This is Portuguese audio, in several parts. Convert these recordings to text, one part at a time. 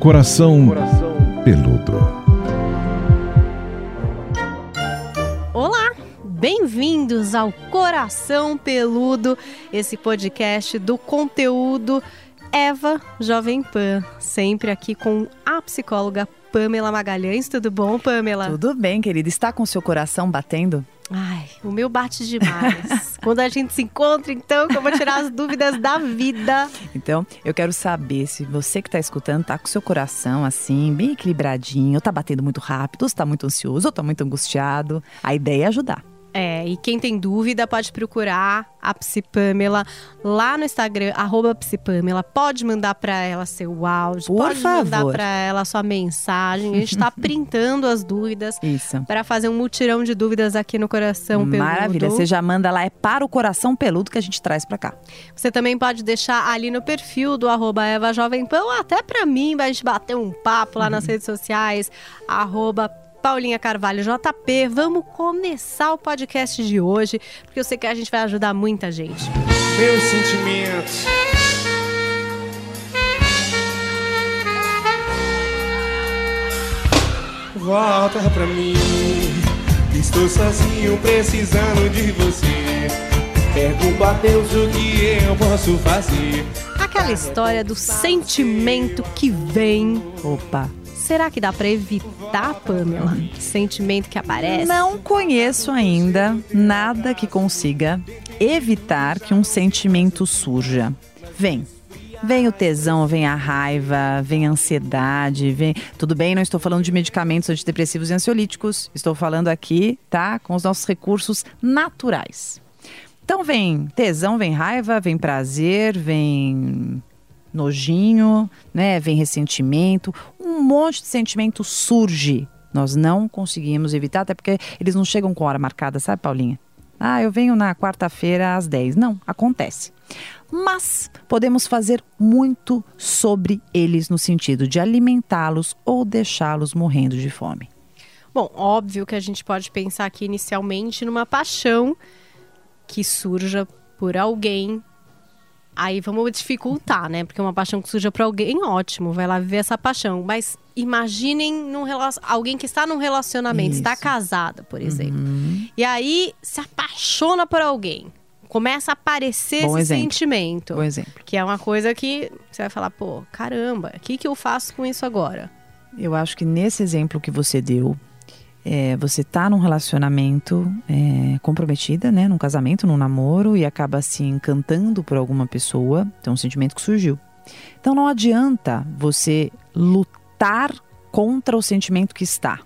Coração Peludo. Olá, bem-vindos ao Coração Peludo, esse podcast do conteúdo Eva Jovem Pan, sempre aqui com a psicóloga Pamela Magalhães. Tudo bom, Pamela? Tudo bem, querida. Está com seu coração batendo? Ai, o meu bate demais. Quando a gente se encontra, então, que eu vou tirar as dúvidas da vida. Então, eu quero saber se você que está escutando tá com seu coração assim, bem equilibradinho, tá batendo muito rápido, ou está muito ansioso, ou tá muito angustiado. A ideia é ajudar. É, e quem tem dúvida pode procurar a Psipamela lá no Instagram, arroba Psipamela. Pode mandar para ela seu áudio, Por pode favor. mandar para ela sua mensagem. A gente tá printando as dúvidas Isso. para fazer um mutirão de dúvidas aqui no Coração Peludo. Maravilha. Você já manda lá, é para o coração peludo que a gente traz para cá. Você também pode deixar ali no perfil do arroba Eva Jovem Pan, ou até para mim, vai a gente bater um papo lá nas redes sociais, arroba Paulinha Carvalho JP. Vamos começar o podcast de hoje, porque eu sei que a gente vai ajudar muita gente. Meus sentimentos. Volta pra mim. Estou sozinho precisando de você. Pergunto a Deus o que eu posso fazer. Aquela história do sentimento que vem. Opa. Será que dá pra evitar, Pamela? Sentimento que aparece? Não conheço ainda nada que consiga evitar que um sentimento surja. Vem. Vem o tesão, vem a raiva, vem a ansiedade, vem. Tudo bem, não estou falando de medicamentos antidepressivos e ansiolíticos. Estou falando aqui, tá? Com os nossos recursos naturais. Então vem tesão, vem raiva, vem prazer, vem nojinho, né? Vem ressentimento, um monte de sentimento surge. Nós não conseguimos evitar, até porque eles não chegam com hora marcada, sabe, Paulinha? Ah, eu venho na quarta-feira às 10. Não, acontece. Mas podemos fazer muito sobre eles no sentido de alimentá-los ou deixá-los morrendo de fome. Bom, óbvio que a gente pode pensar aqui inicialmente numa paixão que surja por alguém. Aí vamos dificultar, né? Porque uma paixão que surja por alguém, ótimo, vai lá viver essa paixão. Mas imaginem num relacion... alguém que está num relacionamento, está Isso. casada, por exemplo. E aí se apaixona por alguém. Começa a aparecer Bom esse exemplo. sentimento. Por exemplo, Que é uma coisa que você vai falar, pô, caramba, o que, que eu faço com isso agora? eu acho que nesse exemplo que você deu, é, você tá num relacionamento é, comprometida, né? Num casamento, num namoro e acaba se encantando por alguma pessoa. Então, é um sentimento que surgiu. Então, não adianta você lutar contra o sentimento que está.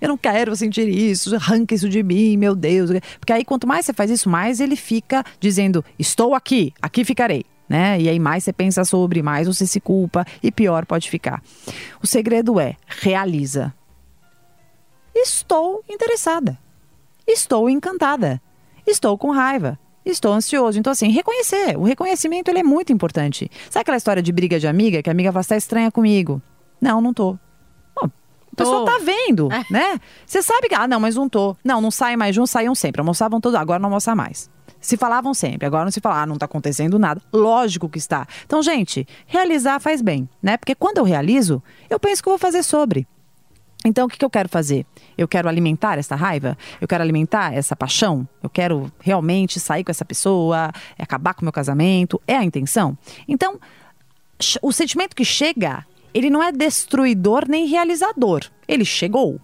Eu não quero sentir isso, arranca isso de mim, meu Deus. Porque aí, quanto mais você faz isso, mais ele fica dizendo: estou aqui, aqui ficarei. Né? E aí, mais você pensa sobre, mais você se culpa e pior pode ficar. O segredo é: realiza. Estou interessada. Estou encantada. Estou com raiva. Estou ansioso. Então, assim, reconhecer. O reconhecimento ele é muito importante. Sabe aquela história de briga de amiga? Que a amiga fala, "Você tá estranha comigo. Não, não tô. Bom, a pessoa tá vendo, É. né? Você sabe que, ah, não, mas não tô. Não, não saem mais juntos, saíam sempre. Almoçavam todos, agora não almoçam mais. Se falavam sempre, agora não se fala, ah, não tá acontecendo nada. Lógico que está. Então, gente, realizar faz bem, né? Porque quando eu realizo, eu penso que eu vou fazer sobre. Então, o que, que eu quero fazer? Eu quero alimentar essa raiva? Eu quero alimentar essa paixão? Eu quero realmente sair com essa pessoa, acabar com o meu casamento? É a intenção? Então, o sentimento que chega, ele não é destruidor nem realizador. Ele chegou.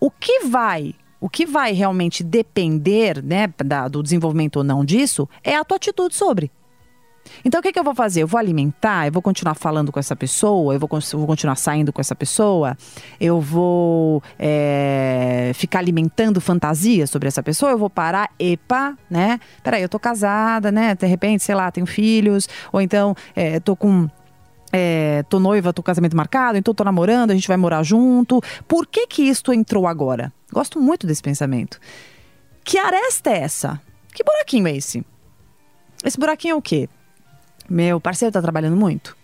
O que vai, o que vai realmente depender, né, da- do desenvolvimento ou não disso, é a tua atitude sobre. Então, o que, que eu vou fazer? Eu vou alimentar, eu vou continuar falando com essa pessoa, eu vou, eu vou continuar saindo com essa pessoa, eu vou é, ficar alimentando fantasias sobre essa pessoa, eu vou parar, epa, né? Peraí, eu tô casada, né? De repente, sei lá, tenho filhos, ou então é, tô com. É, tô noiva, tô casamento marcado, então tô namorando, a gente vai morar junto. Por que que isto entrou agora? Gosto muito desse pensamento. Que aresta é essa? Que buraquinho é esse? Esse buraquinho é o quê? Meu parceiro tá trabalhando muito?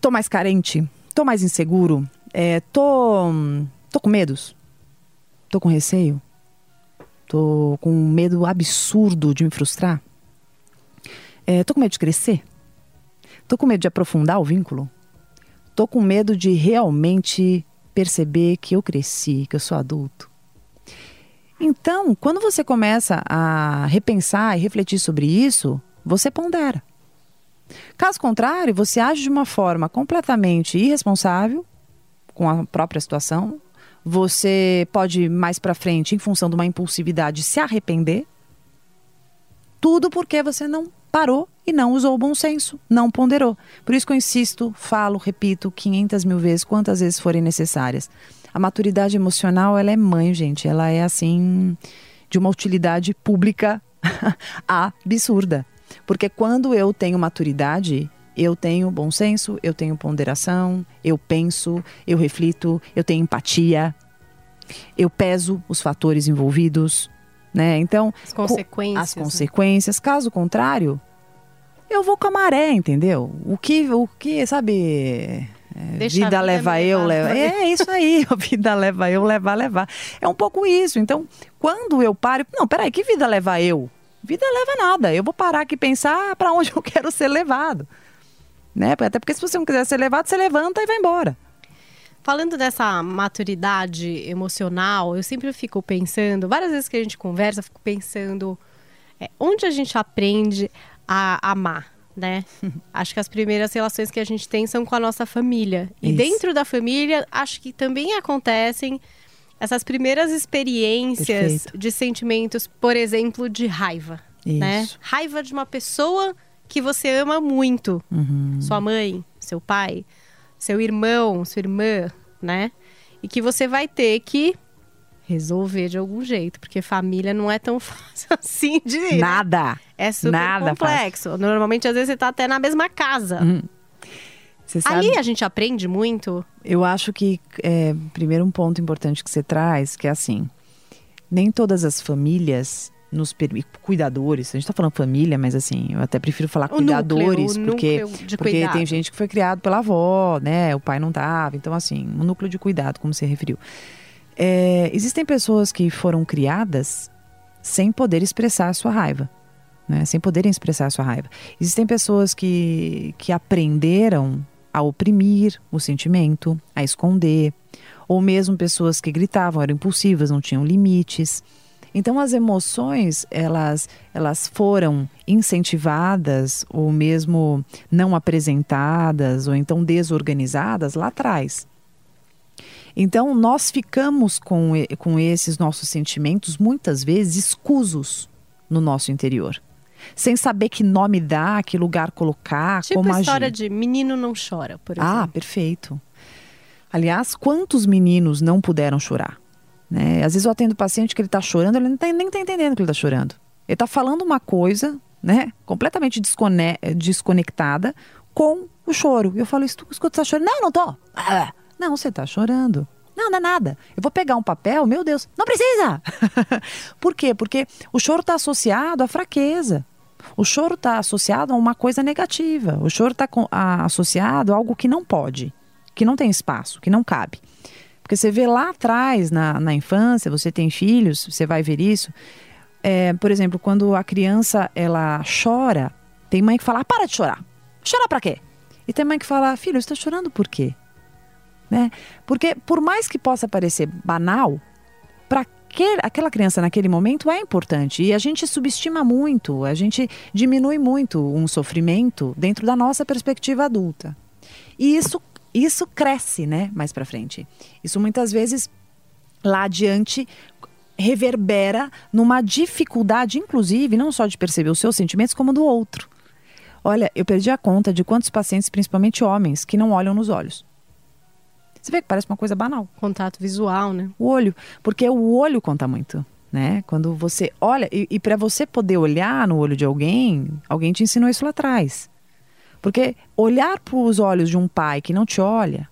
Tô mais carente? Tô mais inseguro? É, tô. tô com medos? Tô com receio? Tô com um medo absurdo de me frustrar? É, tô com medo de crescer? Tô com medo de aprofundar o vínculo? tô com medo de realmente perceber que eu cresci, que eu sou adulto. Então, quando você começa a repensar e refletir sobre isso, você pondera. Caso contrário, você age de uma forma completamente irresponsável com a própria situação. Você pode mais para frente, em função de uma impulsividade, se arrepender. Tudo porque você não parou e não usou o bom senso, não ponderou. Por isso que eu insisto, falo, repito 500 mil vezes, quantas vezes forem necessárias. A maturidade emocional, ela é mãe, gente. Ela é assim, de uma utilidade pública absurda. Porque quando eu tenho maturidade, eu tenho bom senso, eu tenho ponderação, eu penso, eu reflito, eu tenho empatia, eu peso os fatores envolvidos, né? Então, as consequências. As consequências. Caso contrário, eu vou com a maré, entendeu? O que, o que, sabe? É, vida, vida leva eu, leva. É isso aí, vida leva eu, levar, levar. É um pouco isso. Então, quando eu paro, não, peraí, que vida leva eu? Vida leva nada. Eu vou parar aqui e pensar para onde eu quero ser levado. Né? Até porque se você não quiser ser levado, você levanta e vai embora. Falando dessa maturidade emocional, eu sempre fico pensando, várias vezes que a gente conversa, eu fico pensando é, onde a gente aprende a amar, né? acho que as primeiras relações que a gente tem são com a nossa família. E Isso. dentro da família, acho que também acontecem essas primeiras experiências Perfeito. de sentimentos, por exemplo, de raiva, né? Isso. né? Raiva de uma pessoa que você ama muito. Uhum. Sua mãe, seu pai, seu irmão, sua irmã, né? E que você vai ter que resolver de algum jeito, porque família não é tão fácil assim de? Nada. É super Nada complexo. Fácil. Normalmente, às vezes, você tá até na mesma casa. Uhum. Ali a gente aprende muito. Eu acho que, é, primeiro, um ponto importante que você traz, que é assim: nem todas as famílias nos cuidadores, a gente está falando família, mas assim, eu até prefiro falar o cuidadores, núcleo, porque, porque tem gente que foi criado pela avó, né? O pai não tava, então assim, um núcleo de cuidado, como você referiu. É, existem pessoas que foram criadas sem poder expressar a sua raiva, né? Sem poderem expressar a sua raiva. Existem pessoas que, que aprenderam a oprimir o sentimento, a esconder, ou mesmo pessoas que gritavam, eram impulsivas, não tinham limites. Então as emoções, elas, elas foram incentivadas ou mesmo não apresentadas ou então desorganizadas lá atrás. Então nós ficamos com, com esses nossos sentimentos muitas vezes escusos no nosso interior. Sem saber que nome dar, que lugar colocar, tipo como agir. Tipo história de menino não chora, por ah, exemplo. Ah, perfeito. Aliás, quantos meninos não puderam chorar? Né? Às vezes eu atendo paciente que ele está chorando, ele não tá, nem está entendendo que ele está chorando. Ele está falando uma coisa, né, completamente desconectada com o choro. Eu falo, escuta, você está chorando? Não, não tô. Ah, não, você está chorando. Não, não é nada. Eu vou pegar um papel, meu Deus, não precisa! Por quê? Porque o choro está associado à fraqueza. O choro está associado a uma coisa negativa. O choro está associado a algo que não pode, que não tem espaço, que não cabe. Porque você vê lá atrás, na, na infância, você tem filhos, você vai ver isso. É, por exemplo, quando a criança ela chora, tem mãe que fala: ah, para de chorar. Chorar para quê? E tem mãe que fala: filho, você está chorando por quê? Né? Porque, por mais que possa parecer banal, para aquela criança naquele momento é importante. E a gente subestima muito, a gente diminui muito um sofrimento dentro da nossa perspectiva adulta. E isso isso cresce, né, mais para frente. Isso muitas vezes lá adiante reverbera numa dificuldade, inclusive, não só de perceber os seus sentimentos, como do outro. Olha, eu perdi a conta de quantos pacientes, principalmente homens, que não olham nos olhos. Você vê que parece uma coisa banal. Contato visual, né? O olho, porque o olho conta muito, né? Quando você olha e, e para você poder olhar no olho de alguém, alguém te ensinou isso lá atrás. Porque olhar para os olhos de um pai que não te olha,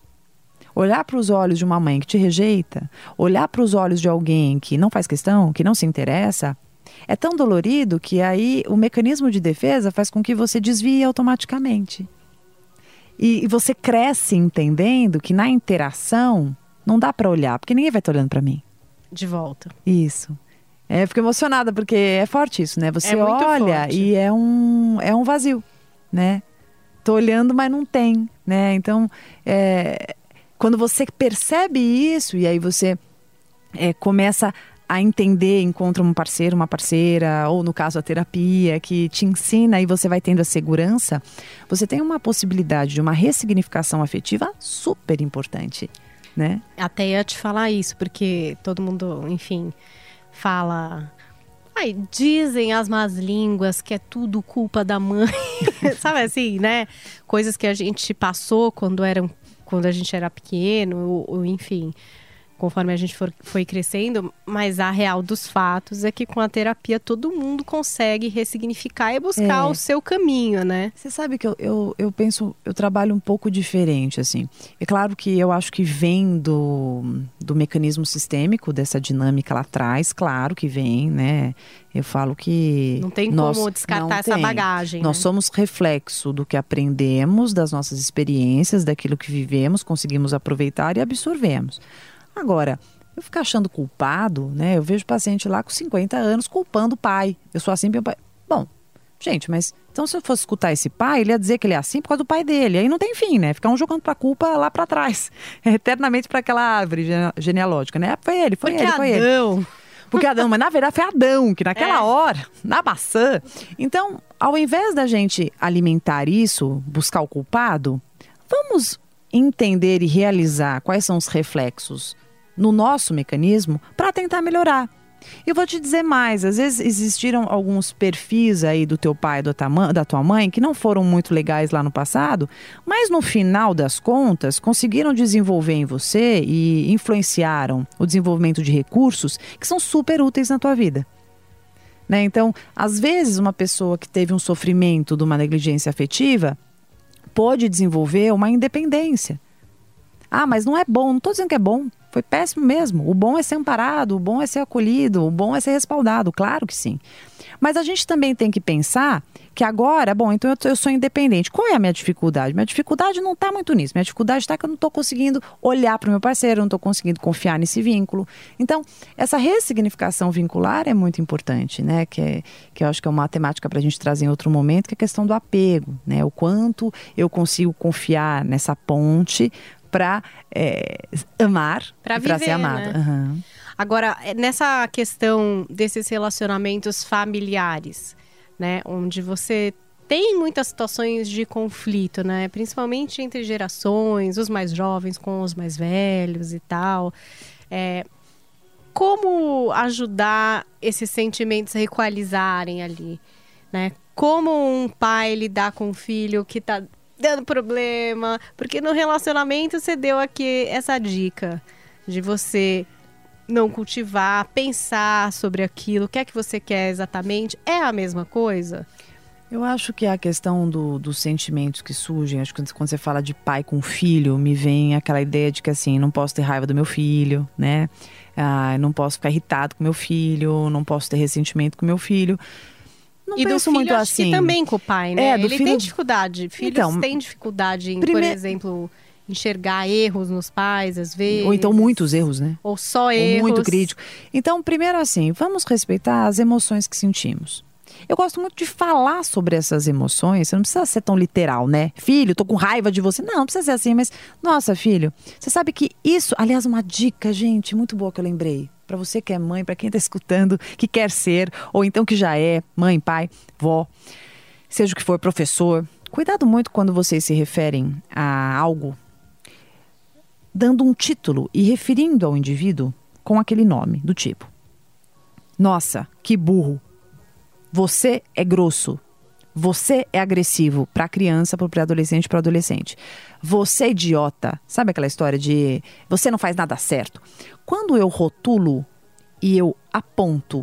olhar para os olhos de uma mãe que te rejeita, olhar para os olhos de alguém que não faz questão, que não se interessa, é tão dolorido que aí o mecanismo de defesa faz com que você desvie automaticamente. E, e você cresce entendendo que na interação não dá para olhar, porque ninguém vai estar olhando para mim. De volta. Isso. É, eu fico emocionada porque é forte isso, né? Você é olha forte. e é um, é um vazio, né? Tô olhando, mas não tem. né? Então, é, quando você percebe isso e aí você é, começa a entender, encontra um parceiro, uma parceira, ou no caso a terapia, que te ensina e você vai tendo a segurança, você tem uma possibilidade de uma ressignificação afetiva super importante, né? Até ia te falar isso, porque todo mundo, enfim, fala. Ai, dizem as más línguas que é tudo culpa da mãe. Sabe assim, né? Coisas que a gente passou quando, eram, quando a gente era pequeno, ou, ou enfim conforme a gente for, foi crescendo, mas a real dos fatos é que com a terapia todo mundo consegue ressignificar e buscar é. o seu caminho, né? Você sabe que eu, eu, eu, penso, eu trabalho um pouco diferente, assim. É claro que eu acho que vem do, do mecanismo sistêmico, dessa dinâmica lá atrás, claro que vem, né? Eu falo que. Não tem nós, como descartar essa tem. bagagem. Nós né? somos reflexo do que aprendemos, das nossas experiências, daquilo que vivemos, conseguimos aproveitar e absorvemos. Agora, eu ficar achando culpado, né? Eu vejo paciente lá com 50 anos culpando o pai. Eu sou assim, meu pai. Bom, gente, mas então se eu fosse escutar esse pai, ele ia dizer que ele é assim por causa do pai dele. Aí não tem fim, né? Ficar um jogando pra culpa lá para trás. É, eternamente para aquela árvore genealógica, né? Foi ele, foi Porque ele, foi Adão. ele. Porque Adão, mas na verdade foi Adão, que naquela é. hora, na maçã. Então, ao invés da gente alimentar isso, buscar o culpado, vamos entender e realizar quais são os reflexos no nosso mecanismo para tentar melhorar. Eu vou te dizer mais, às vezes existiram alguns perfis aí do teu pai, do da tua mãe, que não foram muito legais lá no passado, mas no final das contas conseguiram desenvolver em você e influenciaram o desenvolvimento de recursos que são super úteis na tua vida. Né? Então, às vezes, uma pessoa que teve um sofrimento de uma negligência afetiva pode desenvolver uma independência. Ah, mas não é bom, não estou dizendo que é bom. Foi péssimo mesmo. O bom é ser amparado, o bom é ser acolhido, o bom é ser respaldado, claro que sim. Mas a gente também tem que pensar que agora, bom, então eu, eu sou independente. Qual é a minha dificuldade? Minha dificuldade não está muito nisso. Minha dificuldade está que eu não estou conseguindo olhar para o meu parceiro, não estou conseguindo confiar nesse vínculo. Então, essa ressignificação vincular é muito importante, né? Que, é, que eu acho que é uma temática para a gente trazer em outro momento, que é a questão do apego, né? O quanto eu consigo confiar nessa ponte para é, amar para ser amado. Né? Uhum. Agora, é, nessa questão desses relacionamentos familiares, né, onde você tem muitas situações de conflito, né, principalmente entre gerações, os mais jovens com os mais velhos e tal. É, como ajudar esses sentimentos a equalizarem ali, né? Como um pai lidar com um filho que está dando problema. Porque no relacionamento você deu aqui essa dica de você não cultivar, pensar sobre aquilo, o que é que você quer exatamente. É a mesma coisa? Eu acho que a questão do, dos sentimentos que surgem, acho que quando você fala de pai com filho, me vem aquela ideia de que assim, não posso ter raiva do meu filho, né? Ah, não posso ficar irritado com meu filho, não posso ter ressentimento com meu filho. Não e do filho, muito assim. também com o pai, né? É, Ele filho... tem dificuldade. Filhos então, têm dificuldade em, por exemplo, enxergar erros nos pais, às vezes. Ou então muitos erros, né? Ou só erros. Ou muito crítico. Então, primeiro assim, vamos respeitar as emoções que sentimos. Eu gosto muito de falar sobre essas emoções. Você não precisa ser tão literal, né? Filho, tô com raiva de você. Não, não precisa ser assim, mas. Nossa, filho, você sabe que isso. Aliás, uma dica, gente, muito boa que eu lembrei para você que é mãe, para quem está escutando, que quer ser, ou então que já é mãe, pai, vó, seja o que for, professor. Cuidado muito quando vocês se referem a algo dando um título e referindo ao indivíduo com aquele nome, do tipo: Nossa, que burro. Você é grosso. Você é agressivo para criança, para pré-adolescente, para adolescente. Você é idiota. Sabe aquela história de você não faz nada certo? Quando eu rotulo e eu aponto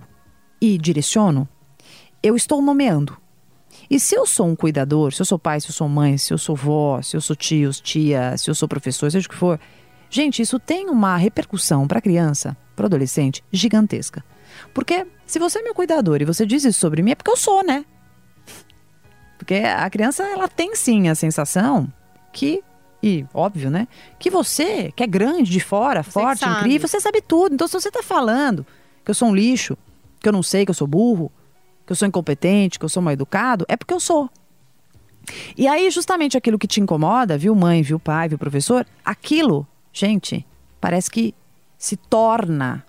e direciono, eu estou nomeando. E se eu sou um cuidador, se eu sou pai, se eu sou mãe, se eu sou vó, se eu sou tio, tia, se eu sou professor, seja o que for, gente, isso tem uma repercussão para criança, para adolescente, gigantesca. Porque se você é meu cuidador e você diz isso sobre mim, é porque eu sou, né? Porque a criança, ela tem sim a sensação que e óbvio, né? Que você, que é grande de fora, você forte, incrível, você sabe tudo. Então, se você está falando que eu sou um lixo, que eu não sei, que eu sou burro, que eu sou incompetente, que eu sou mal educado, é porque eu sou. E aí, justamente aquilo que te incomoda, viu, mãe, viu, pai, viu, professor, aquilo, gente, parece que se torna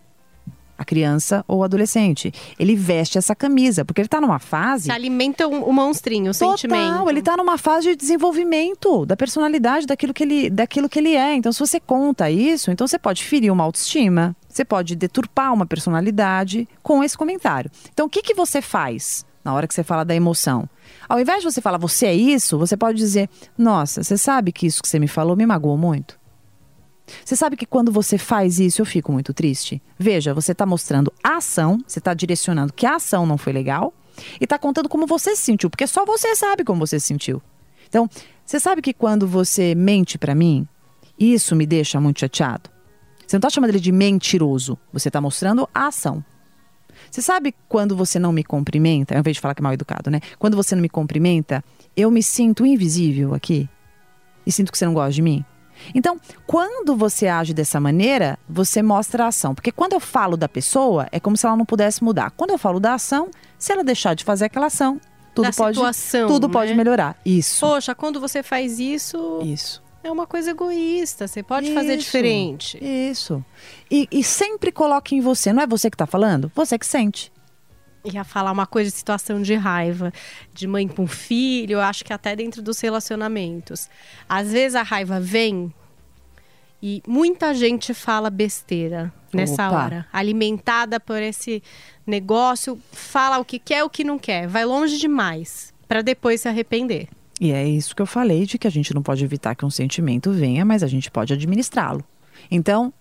a criança ou o adolescente. Ele veste essa camisa, porque ele está numa fase. Se alimenta o, o monstrinho, o Total, sentimento. ele está numa fase de desenvolvimento da personalidade, daquilo que, ele, daquilo que ele é. Então, se você conta isso, então você pode ferir uma autoestima, você pode deturpar uma personalidade com esse comentário. Então, o que, que você faz na hora que você fala da emoção? Ao invés de você falar você é isso, você pode dizer: Nossa, você sabe que isso que você me falou me magoou muito? Você sabe que quando você faz isso, eu fico muito triste? Veja, você está mostrando a ação, você está direcionando que a ação não foi legal e está contando como você se sentiu, porque só você sabe como você se sentiu. Então, você sabe que quando você mente para mim, isso me deixa muito chateado? Você não está chamando ele de mentiroso, você está mostrando a ação. Você sabe quando você não me cumprimenta, ao invés de falar que é mal educado, né? Quando você não me cumprimenta, eu me sinto invisível aqui e sinto que você não gosta de mim. Então, quando você age dessa maneira, você mostra a ação. Porque quando eu falo da pessoa, é como se ela não pudesse mudar. Quando eu falo da ação, se ela deixar de fazer aquela ação, tudo Da pode situação, tudo né? pode melhorar. Isso. Poxa, quando você faz isso, Isso. é uma coisa egoísta. Você pode fazer Isso. diferente. Isso. E, e sempre coloque em você, não é você que está falando? Você que sente. Ia falar uma coisa de situação de raiva, de mãe com filho, eu acho que até dentro dos relacionamentos. Às vezes a raiva vem e muita gente fala besteira nessa Opa. hora. Alimentada por esse negócio, fala o que quer o que não quer. Vai longe demais para depois se arrepender. E é isso que eu falei de que a gente não pode evitar que um sentimento venha, mas a gente pode administrá-lo. Então,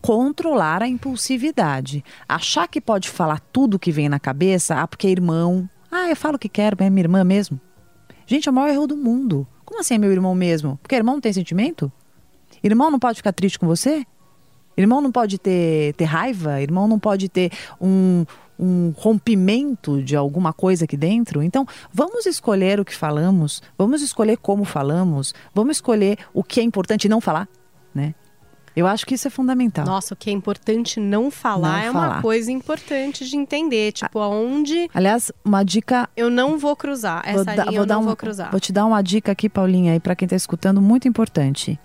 controlar a impulsividade. Achar que pode falar tudo que vem na cabeça, ah, porque é irmão. Ah, eu falo o que quero, é minha irmã mesmo. Gente, é o maior erro do mundo. Como assim é meu irmão mesmo? Porque irmão não tem sentimento? Irmão não pode ficar triste com você? Irmão não pode ter, ter raiva? Irmão não pode ter um, um rompimento de alguma coisa aqui dentro? Então, vamos escolher o que falamos, vamos escolher como falamos, vamos escolher o que é importante não falar, né? Eu acho que isso é fundamental. Nossa, o que é importante não falar Não é uma falar. coisa importante de entender. Tipo, aonde Aliás, uma dica eu não vou cruzar. Essa dar- linha eu dar não um- vou cruzar. Vou te dar uma dica aqui, Paulinha, aí para quem está escutando, muito importante.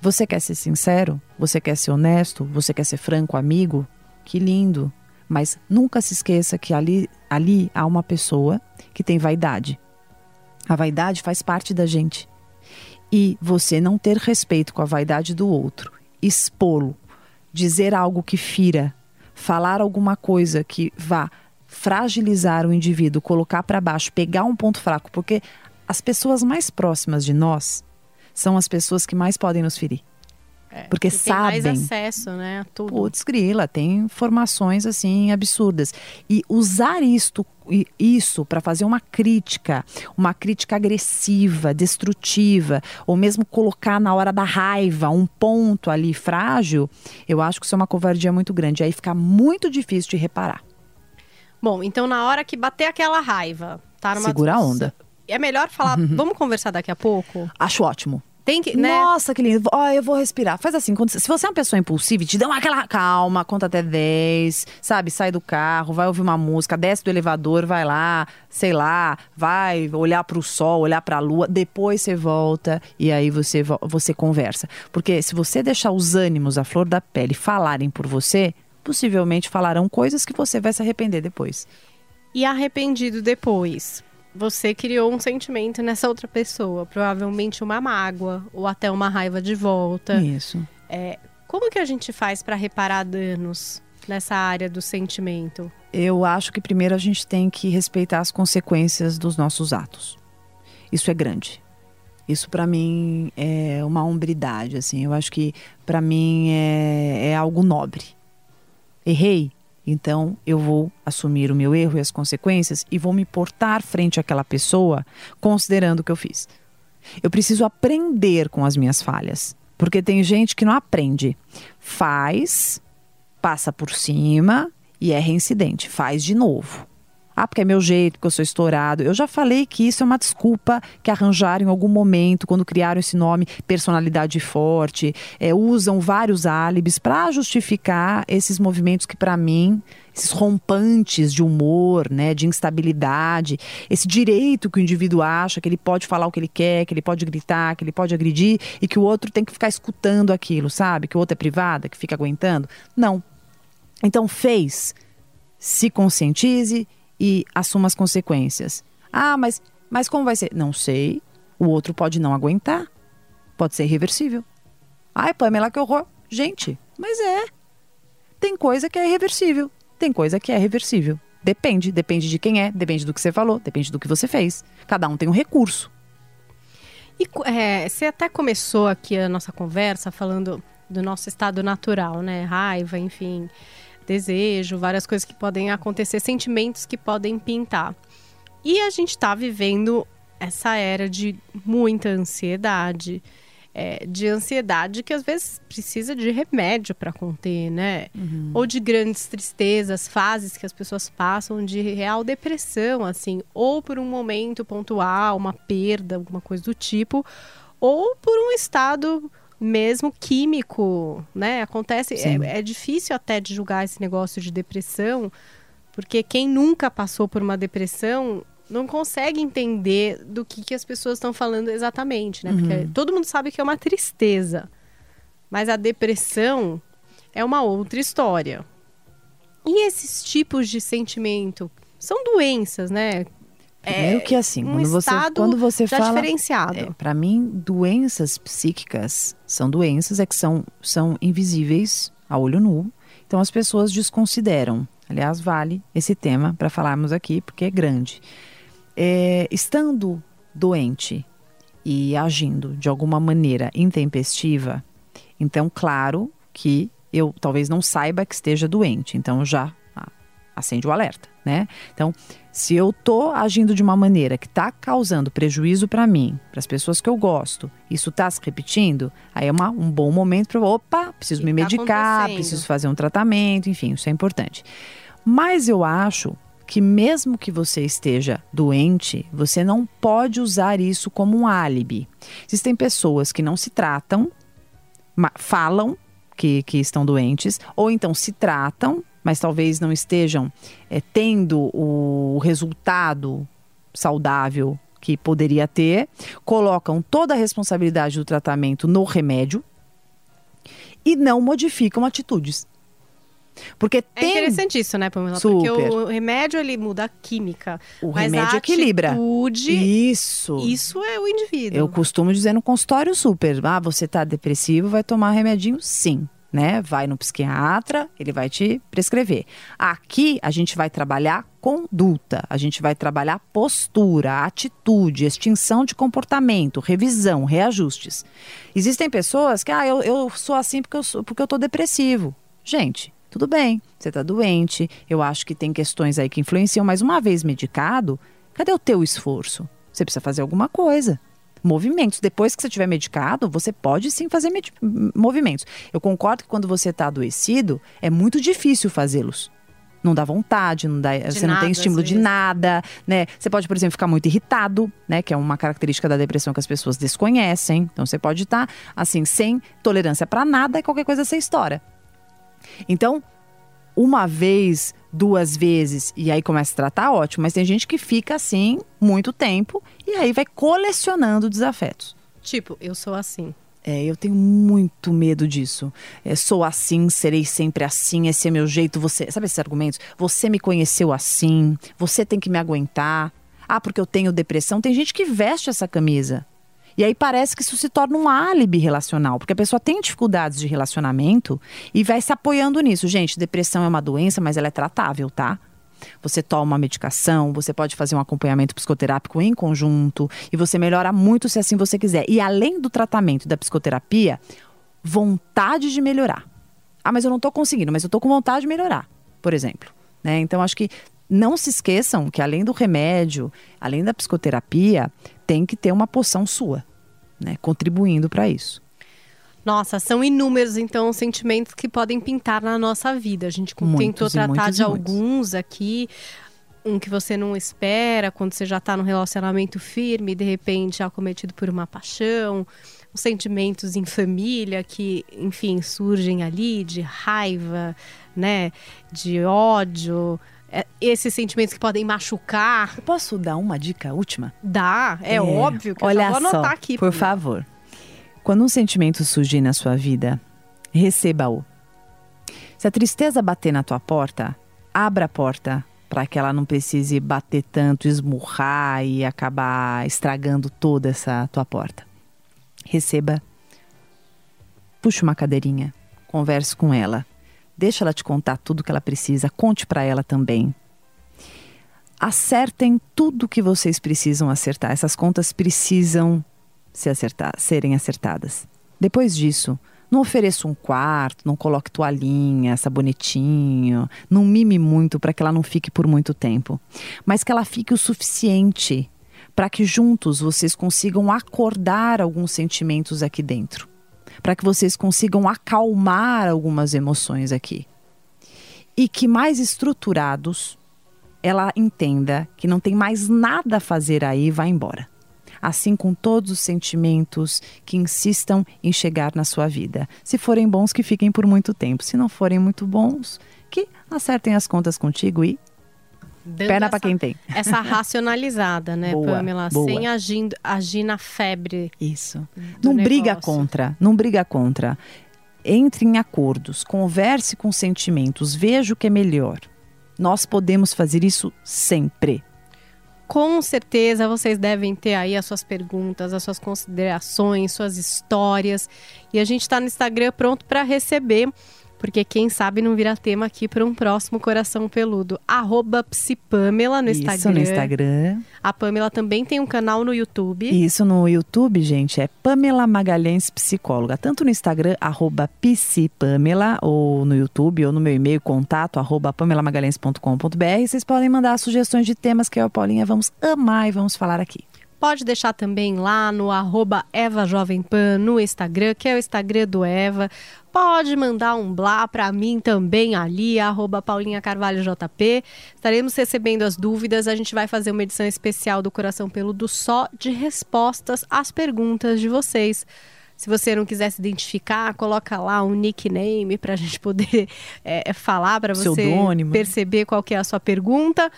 Você quer ser sincero? Você quer ser honesto? Você quer ser franco, amigo? Que lindo. Mas nunca se esqueça que ali, ali há uma pessoa que tem vaidade. A vaidade faz parte da gente. E você não ter respeito com a vaidade do outro, expô-lo, dizer algo que fira, falar alguma coisa que vá fragilizar o indivíduo, colocar para baixo, pegar um ponto fraco, porque as pessoas mais próximas de nós são as pessoas que mais podem nos ferir. Porque Que tem mais sabem. acesso, né, a tudo. Putz, grila, tem informações assim absurdas. E usar isto, isso para fazer uma crítica, uma crítica agressiva, destrutiva, ou mesmo colocar na hora da raiva um ponto ali frágil, eu acho que isso é uma covardia muito grande. Aí fica muito difícil de reparar. Bom, então na hora que bater aquela raiva, tá numa Segura a onda. É melhor falar, vamos conversar daqui a pouco? Acho ótimo. Tem que, né? Nossa, que lindo. Ó, eu vou respirar. Faz assim, quando- se você é uma pessoa impulsiva, te dá uma aquela calma, conta até 10, sabe? Sai do carro, vai ouvir uma música, desce do elevador, vai lá, sei lá, vai olhar pro sol, olhar pra lua, depois você volta e aí você, vo- você conversa. Porque se você deixar os ânimos, a flor da pele, falarem por você, possivelmente falarão coisas que você vai se arrepender depois. E arrependido depois. Você criou um sentimento nessa outra pessoa, provavelmente uma mágoa ou até uma raiva de volta. Isso. Como que a gente faz para reparar danos nessa área do sentimento? Eu acho que primeiro a gente tem que respeitar as consequências dos nossos atos. Isso é grande. Isso pra mim é uma hombridade, assim. Eu acho que pra mim é, é algo nobre. Errei, então eu vou assumir o meu erro e as consequências e vou me portar frente àquela pessoa considerando o que eu fiz. Eu preciso aprender com as minhas falhas, porque tem gente que não aprende. Faz, passa por cima e é reincidente, faz de novo. Ah, porque é meu jeito, porque eu sou estourado. Eu já falei que isso é uma desculpa que arranjaram em algum momento, quando criaram esse nome, personalidade forte. É, usam vários álibis para justificar esses movimentos que, para mim, esses rompantes de humor, né, de instabilidade, esse direito que o indivíduo acha que ele pode falar o que ele quer, que ele pode gritar, que ele pode agredir e que o outro tem que ficar escutando aquilo, sabe? Que o outro é privada, que fica aguentando. Não. Então fez, se conscientize e assuma as consequências. Ah, mas, mas como vai ser? Não sei. O outro pode não aguentar. Pode ser irreversível. Ai, Pamela, que horror. Gente, mas é. Tem coisa que é irreversível. Tem coisa que é reversível. Depende, depende de quem é, depende do que você falou, depende do que você fez. Cada um tem um recurso. E é, você até começou aqui a nossa conversa falando do nosso estado natural, né? Raiva, enfim desejo, várias coisas que podem acontecer, sentimentos que podem pintar. E a gente está vivendo essa era de muita ansiedade, é, de ansiedade que às vezes precisa de remédio para conter, né? Uhum. Ou de grandes tristezas, fases que as pessoas passam de real depressão, assim, ou por um momento pontual, uma perda, alguma coisa do tipo, ou por um estado mesmo químico, né? Acontece, é, é, difícil até de julgar esse negócio de depressão, porque quem nunca passou por uma depressão não consegue entender do que, que as pessoas estão falando exatamente, né? Porque uhum. todo mundo sabe que é uma tristeza, mas a depressão é uma outra história. E esses tipos de sentimento são doenças, né? Primeiro é, que assim, um quando você, quando você fala. diferenciado. É, para mim, doenças psíquicas são doenças é que são, são invisíveis a olho nu. Então as pessoas desconsideram. Aliás, vale esse tema para falarmos aqui, porque é grande. É, estando doente e agindo de alguma maneira intempestiva, então, claro que eu talvez não saiba que esteja doente. Então, já acende o alerta, né? Então, se eu tô agindo de uma maneira que está causando prejuízo para mim, para as pessoas que eu gosto, isso está se repetindo, aí é uma, um bom momento para opa, preciso me tá medicar, preciso fazer um tratamento, enfim, isso é importante. Mas eu acho que mesmo que você esteja doente, você não pode usar isso como um álibi. Existem pessoas que não se tratam, falam que, que estão doentes, ou então se tratam, mas talvez não estejam é, tendo o resultado saudável que poderia ter, colocam toda a responsabilidade do tratamento no remédio e não modificam atitudes. Porque é tem... É interessante isso, né, Pamela? Super. Porque o remédio, ele muda a química. O remédio equilibra. Atitude, isso. Isso é o indivíduo. Eu costumo dizer no consultório super. Ah, você tá depressivo, vai tomar remedinho? Sim né? Vai no psiquiatra, ele vai te prescrever. Aqui a gente vai trabalhar conduta, a gente vai trabalhar postura, atitude, extinção de comportamento, revisão, reajustes. Existem pessoas que, ah, eu, eu sou assim porque eu, sou, porque eu tô depressivo. Gente, tudo bem, você está doente, eu acho que tem questões aí que influenciam, mas uma vez medicado, cadê o teu esforço? Você precisa fazer alguma coisa movimentos. Depois que você tiver medicado, você pode sim fazer movimentos. Eu concordo que quando você está adoecido, é muito difícil fazê-los não dá vontade, não dá, você nada, não tem estímulo de nada, né? Você pode, por exemplo, ficar muito irritado, né? Que é uma característica da depressão que as pessoas desconhecem. Então você pode estar tá, assim sem tolerância para nada e qualquer coisa você estoura. Então, uma vez, duas vezes e aí começa a tratar, ótimo. Mas tem gente que fica assim muito tempo e aí vai colecionando desafetos. Tipo, eu sou assim. É, eu tenho muito medo disso. É, sou assim, serei sempre assim, esse é meu jeito. Você, sabe esses argumentos? Você me conheceu assim, você tem que me aguentar. Ah, porque eu tenho depressão. Tem gente que veste essa camisa. E aí parece que isso se torna um álibi relacional, porque a pessoa tem dificuldades de relacionamento e vai se apoiando nisso. Gente, depressão é uma doença, mas ela é tratável, tá? Você toma uma medicação, você pode fazer um acompanhamento psicoterápico em conjunto e você melhora muito se assim você quiser. E além do tratamento da psicoterapia, vontade de melhorar. Ah, mas eu não estou conseguindo, mas eu estou com vontade de melhorar, por exemplo. Né? Então, acho que não se esqueçam que além do remédio, além da psicoterapia, tem que ter uma poção sua, né? Contribuindo para isso. Nossa, são inúmeros, então, sentimentos que podem pintar na nossa vida. A gente muitos, tentou tratar de alguns aqui. um que você não espera, quando você já está num relacionamento firme, de repente é acometido por uma paixão, os sentimentos em família que, enfim, surgem ali de raiva, né, de ódio, esses sentimentos que podem machucar. Eu posso dar uma dica última? Dá, é, óbvio que olha eu vou anotar só, aqui. Por favor. Quando um sentimento surgir na sua vida, receba-o. Se a tristeza bater na tua porta, abra a porta para que ela não precise bater tanto, esmurrar e acabar estragando toda essa tua porta. Receba. Puxe uma cadeirinha, converse com ela. Deixa ela te contar tudo que ela precisa, conte para ela também. Acertem tudo que vocês precisam acertar. Essas contas precisam se acertar, serem acertadas. Depois disso, não ofereça um quarto, não coloque toalhinha, sabonetinho, não mime muito para que ela não fique por muito tempo, mas que ela fique o suficiente para que juntos vocês consigam acordar alguns sentimentos aqui dentro, para que vocês consigam acalmar algumas emoções aqui. E que mais estruturados ela entenda que não tem mais nada a fazer aí e vá embora assim com todos os sentimentos que insistam em chegar na sua vida. Se forem bons, que fiquem por muito tempo. Se não forem muito bons, que acertem as contas contigo e perna essa- para quem tem. Essa racionalizada, né, Boa, Pamela? boa. Sem agindo, agir na febre. Isso. Não briga negócio. contra, não briga contra. Entre em acordos, converse com sentimentos, veja o que é melhor. Nós podemos fazer isso sempre. Com certeza vocês devem ter aí as suas perguntas, as suas considerações, suas histórias. E a gente está no Instagram pronto para receber, porque quem sabe não vira tema aqui para um próximo Coração Peludo. Arroba Psipamela no Isso Instagram. no Instagram. A Pamela também tem um canal no YouTube. Isso no YouTube, gente, é Pamela Magalhães Psicóloga. Tanto no Instagram, arroba psipamela, ou no YouTube, ou no meu e-mail, contato, arroba pamelamagalhães.com.br. Vocês podem mandar sugestões de temas que eu e a Paulinha vamos amar e vamos falar aqui. Pode deixar também lá no arroba Eva Jovem Pan no Instagram, que é o Instagram do Eva. Pode mandar um blá para mim também ali, arroba Paulinha Carvalho JP. Estaremos recebendo as dúvidas. A gente vai fazer uma edição especial do Coração Peludo só de respostas às perguntas de vocês. Se você não quiser se identificar, coloca lá um nickname para a gente poder é, falar, para você Pseudônimo. perceber qual que é a sua pergunta.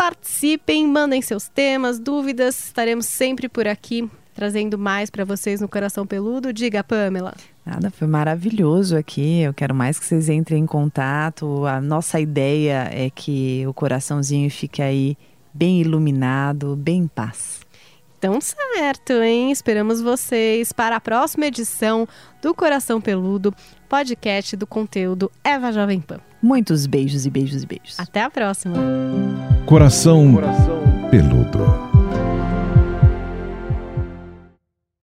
Participem, mandem seus temas, dúvidas. Estaremos sempre por aqui trazendo mais para vocês no Coração Peludo. Diga, Pamela. Nada, foi maravilhoso aqui. Eu quero mais que vocês entrem em contato. A nossa ideia é que o coraçãozinho fique aí bem iluminado, bem em paz. Então, certo, hein? Esperamos vocês para a próxima edição do Coração Peludo, podcast do conteúdo Eva Jovem Pan. Muitos beijos e beijos e beijos. Até a próxima. Coração Coração peludo.